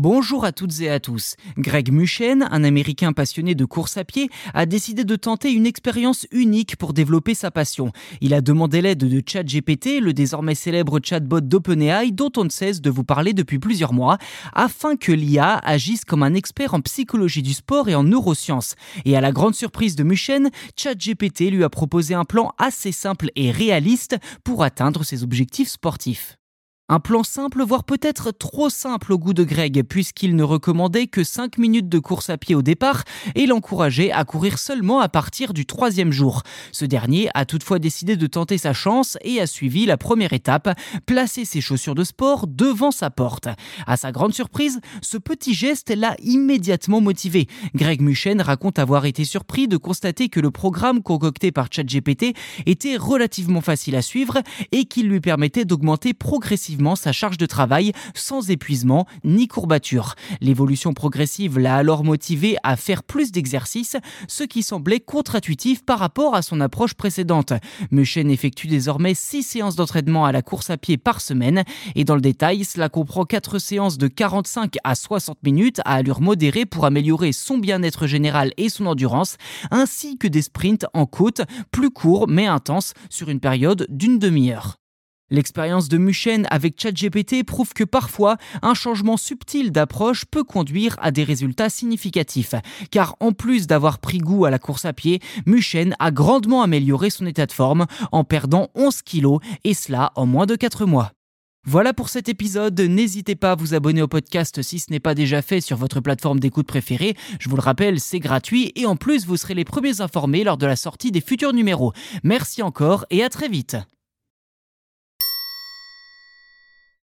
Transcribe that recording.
Bonjour à toutes et à tous. Greg Muchen, un Américain passionné de course à pied, a décidé de tenter une expérience unique pour développer sa passion. Il a demandé l'aide de ChatGPT, le désormais célèbre chatbot d'OpenAI dont on ne cesse de vous parler depuis plusieurs mois, afin que l'IA agisse comme un expert en psychologie du sport et en neurosciences. Et à la grande surprise de Muchen, ChatGPT lui a proposé un plan assez simple et réaliste pour atteindre ses objectifs sportifs. Un plan simple, voire peut-être trop simple au goût de Greg, puisqu'il ne recommandait que 5 minutes de course à pied au départ et l'encourageait à courir seulement à partir du troisième jour. Ce dernier a toutefois décidé de tenter sa chance et a suivi la première étape, placer ses chaussures de sport devant sa porte. À sa grande surprise, ce petit geste l'a immédiatement motivé. Greg Muchen raconte avoir été surpris de constater que le programme concocté par ChatGPT était relativement facile à suivre et qu'il lui permettait d'augmenter progressivement sa charge de travail sans épuisement ni courbature. L'évolution progressive l'a alors motivé à faire plus d'exercices, ce qui semblait contre-intuitif par rapport à son approche précédente. Muchen effectue désormais 6 séances d'entraînement à la course à pied par semaine et dans le détail, cela comprend 4 séances de 45 à 60 minutes à allure modérée pour améliorer son bien-être général et son endurance, ainsi que des sprints en côte plus courts mais intenses sur une période d'une demi-heure. L'expérience de Muchen avec ChatGPT prouve que parfois, un changement subtil d'approche peut conduire à des résultats significatifs. Car en plus d'avoir pris goût à la course à pied, Muchen a grandement amélioré son état de forme en perdant 11 kilos et cela en moins de 4 mois. Voilà pour cet épisode. N'hésitez pas à vous abonner au podcast si ce n'est pas déjà fait sur votre plateforme d'écoute préférée. Je vous le rappelle, c'est gratuit et en plus, vous serez les premiers informés lors de la sortie des futurs numéros. Merci encore et à très vite.